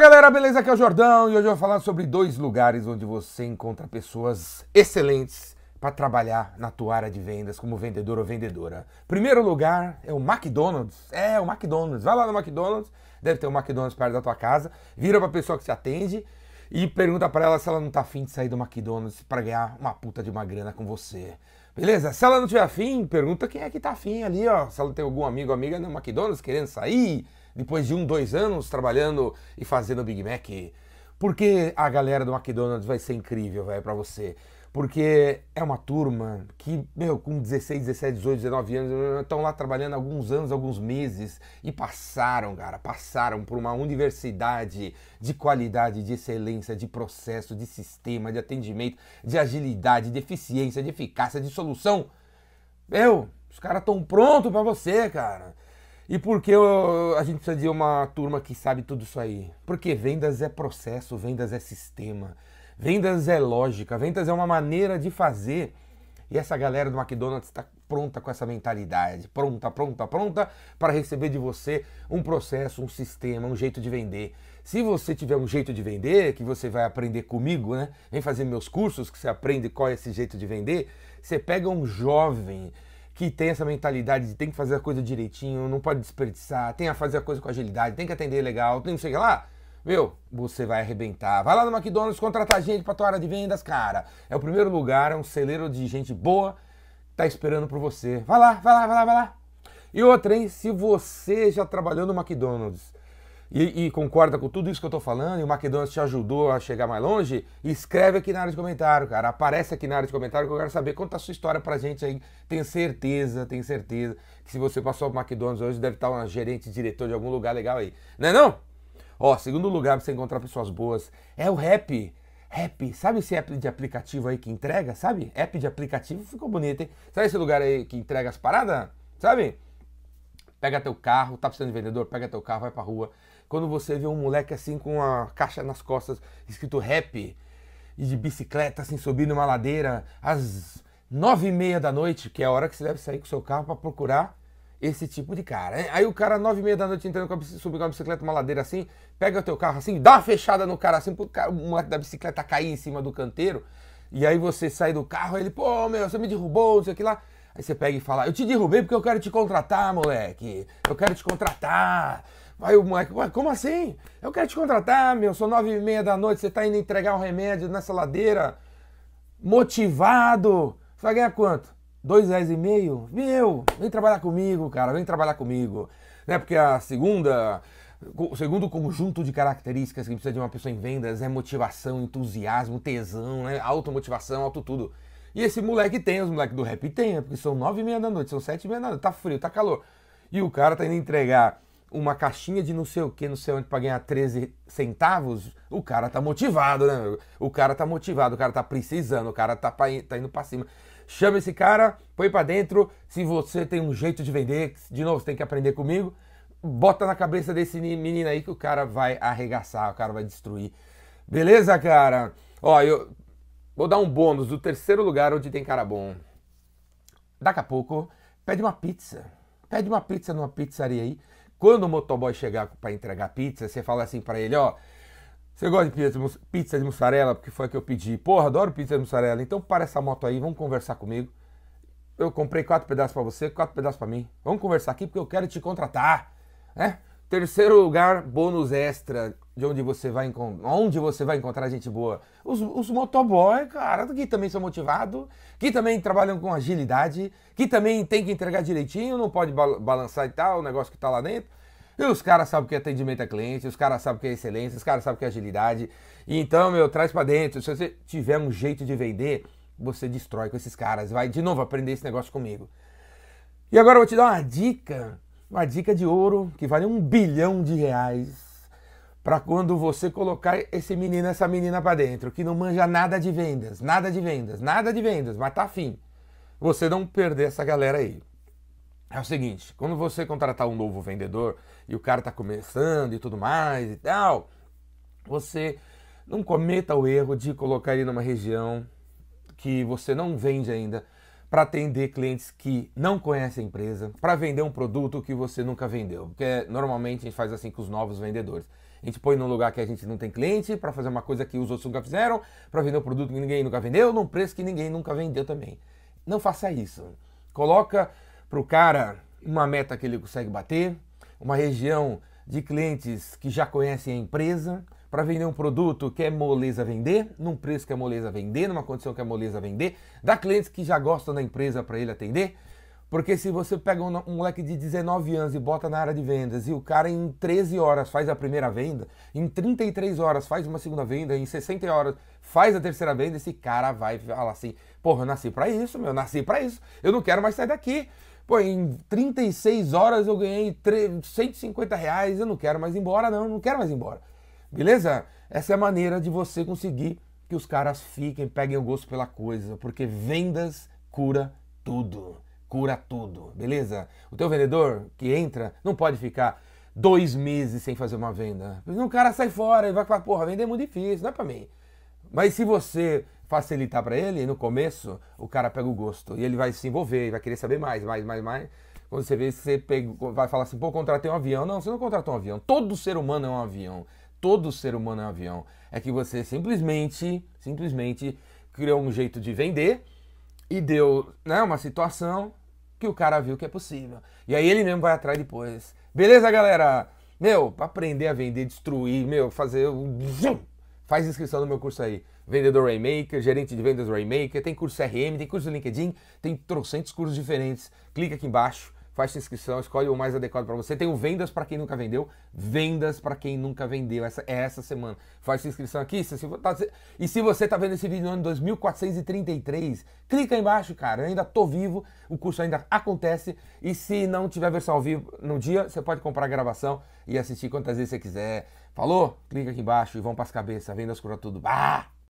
galera, beleza? Aqui é o Jordão e hoje eu vou falar sobre dois lugares onde você encontra pessoas excelentes para trabalhar na tua área de vendas como vendedor ou vendedora. Primeiro lugar é o McDonald's. É, o McDonald's. Vai lá no McDonald's, deve ter um McDonald's perto da tua casa, vira para a pessoa que te atende e pergunta para ela se ela não tá afim de sair do McDonald's para ganhar uma puta de uma grana com você. Beleza? Se ela não tiver afim, pergunta quem é que tá afim ali, ó. Se ela tem algum amigo ou amiga no McDonald's querendo sair depois de um, dois anos trabalhando e fazendo Big Mac. Porque a galera do McDonald's vai ser incrível, velho, pra você. Porque é uma turma que, meu, com 16, 17, 18, 19 anos, estão lá trabalhando alguns anos, alguns meses e passaram, cara, passaram por uma universidade de qualidade, de excelência, de processo, de sistema, de atendimento, de agilidade, de eficiência, de eficácia, de solução. Meu, os caras estão prontos para você, cara. E por que a gente precisa de uma turma que sabe tudo isso aí? Porque vendas é processo, vendas é sistema, vendas é lógica, vendas é uma maneira de fazer. E essa galera do McDonald's está pronta com essa mentalidade, pronta, pronta, pronta para receber de você um processo, um sistema, um jeito de vender. Se você tiver um jeito de vender, que você vai aprender comigo, né? Vem fazer meus cursos que você aprende qual é esse jeito de vender. Você pega um jovem que tem essa mentalidade de tem que fazer a coisa direitinho, não pode desperdiçar, tem a fazer a coisa com agilidade, tem que atender legal, tem que chegar lá, meu, você vai arrebentar. Vai lá no McDonald's contratar gente para tua área de vendas, cara. É o primeiro lugar, é um celeiro de gente boa, tá esperando por você. Vai lá, vai lá, vai lá, vai lá. E outra, hein? Se você já trabalhou no McDonald's e, e, concorda com tudo isso que eu tô falando, e o McDonald's te ajudou a chegar mais longe, escreve aqui na área de comentário, cara. Aparece aqui na área de comentário que eu quero saber. Conta a sua história pra gente aí. Tenho certeza, tenho certeza que se você passou pro McDonald's hoje, deve estar um gerente, diretor de algum lugar legal aí. Não é não? Ó, segundo lugar pra você encontrar pessoas boas é o Rap. Rap, sabe esse app de aplicativo aí que entrega, sabe? App de aplicativo ficou bonito, hein? Sabe esse lugar aí que entrega as paradas? Sabe? Pega teu carro, tá precisando de vendedor, pega teu carro, vai pra rua quando você vê um moleque assim com a caixa nas costas, escrito rap, e de bicicleta assim subindo uma ladeira às nove e meia da noite, que é a hora que você deve sair com seu carro para procurar esse tipo de cara. Aí o cara, nove e meia da noite, entrando com a, subir com a bicicleta uma ladeira assim, pega o teu carro assim, dá uma fechada no cara assim, pro o moleque da bicicleta cair em cima do canteiro, e aí você sai do carro, ele, pô, meu, você me derrubou, não sei o que lá. Aí você pega e fala, eu te derrubei porque eu quero te contratar, moleque. Eu quero te contratar. Aí o moleque, ué, como assim? Eu quero te contratar, meu, são nove e meia da noite, você tá indo entregar um remédio nessa ladeira, motivado. Você vai ganhar quanto? Dois reais e meio? Meu, vem trabalhar comigo, cara, vem trabalhar comigo. Né? Porque a segunda, o segundo conjunto de características que precisa de uma pessoa em vendas é motivação, entusiasmo, tesão, né? automotivação, auto tudo. E esse moleque tem, os moleques do rap tem, porque são nove e meia da noite, são sete e meia da noite, tá frio, tá calor. E o cara tá indo entregar uma caixinha de não sei o que, não sei onde, para ganhar 13 centavos, o cara tá motivado, né? O cara tá motivado, o cara tá precisando, o cara tá, tá indo para cima. Chama esse cara, põe para dentro. Se você tem um jeito de vender, de novo, você tem que aprender comigo. Bota na cabeça desse menino aí que o cara vai arregaçar, o cara vai destruir. Beleza, cara? Ó, eu vou dar um bônus do terceiro lugar onde tem cara bom. Daqui a pouco, pede uma pizza. Pede uma pizza numa pizzaria aí quando o motoboy chegar para entregar pizza, você fala assim para ele, ó, você gosta de pizza de mussarela? Porque foi a que eu pedi. Porra, adoro pizza de mussarela. Então para essa moto aí, vamos conversar comigo. Eu comprei quatro pedaços para você, quatro pedaços para mim. Vamos conversar aqui porque eu quero te contratar, né? Terceiro lugar, bônus extra, de onde você vai encontrar, onde você vai encontrar gente boa. Os, os motoboy, cara, que também são motivados, que também trabalham com agilidade, que também tem que entregar direitinho, não pode balançar e tal, o negócio que tá lá dentro. E os caras sabem que é atendimento a cliente, os caras sabem que é excelência, os caras sabem que é agilidade. E então, meu, traz para dentro. Se você tiver um jeito de vender, você destrói com esses caras. Vai de novo aprender esse negócio comigo. E agora eu vou te dar uma dica uma dica de ouro que vale um bilhão de reais para quando você colocar esse menino, essa menina para dentro, que não manja nada de vendas, nada de vendas, nada de vendas, mas tá afim. Você não perder essa galera aí. É o seguinte, quando você contratar um novo vendedor e o cara tá começando e tudo mais e tal, você não cometa o erro de colocar ele numa região que você não vende ainda, para atender clientes que não conhecem a empresa, para vender um produto que você nunca vendeu. Porque normalmente a gente faz assim com os novos vendedores. A gente põe num lugar que a gente não tem cliente, para fazer uma coisa que os outros nunca fizeram, para vender um produto que ninguém nunca vendeu, num preço que ninguém nunca vendeu também. Não faça isso. Coloca pro cara uma meta que ele consegue bater, uma região de clientes que já conhecem a empresa, para vender um produto que é moleza vender, num preço que é moleza vender, numa condição que é moleza vender, dá clientes que já gostam da empresa para ele atender. Porque se você pega um, um, moleque de 19 anos e bota na área de vendas e o cara em 13 horas faz a primeira venda, em 33 horas faz uma segunda venda, em 60 horas faz a terceira venda, esse cara vai falar assim: porra, eu nasci para isso, meu, eu nasci para isso, eu não quero mais sair daqui. Pô, em 36 horas eu ganhei 150 reais, eu não quero mais ir embora, não, não quero mais ir embora. Beleza? Essa é a maneira de você conseguir que os caras fiquem, peguem o gosto pela coisa, porque vendas cura tudo. Cura tudo, beleza? O teu vendedor que entra não pode ficar dois meses sem fazer uma venda. Um cara sai fora e vai falar, porra, vender é muito difícil, não é pra mim. Mas se você facilitar para ele, no começo, o cara pega o gosto e ele vai se envolver, vai querer saber mais, mais, mais, mais. Quando você vê, você pega, vai falar assim, pô, contratei um avião. Não, você não contratou um avião. Todo ser humano é um avião todo ser humano é um avião. É que você simplesmente, simplesmente criou um jeito de vender e deu né, uma situação que o cara viu que é possível. E aí ele mesmo vai atrás depois. Beleza, galera? Meu, aprender a vender, destruir, meu, fazer. Faz inscrição no meu curso aí. Vendedor Raymaker, gerente de vendas Raymaker, tem curso CRM, tem curso LinkedIn, tem trocentos cursos diferentes. Clica aqui embaixo faz sua inscrição, escolhe o mais adequado para você. Tem o Vendas para quem nunca vendeu, Vendas para quem nunca vendeu. Essa é essa semana. Faz sua inscrição aqui. Se, se, tá, e se você está vendo esse vídeo no ano 2433, clica aí embaixo, cara. Eu ainda tô vivo, o curso ainda acontece. E se não tiver versão ao vivo no dia, você pode comprar a gravação e assistir quantas vezes você quiser. Falou? Clica aqui embaixo e vão para as cabeças. Vendas cura tudo. Ah!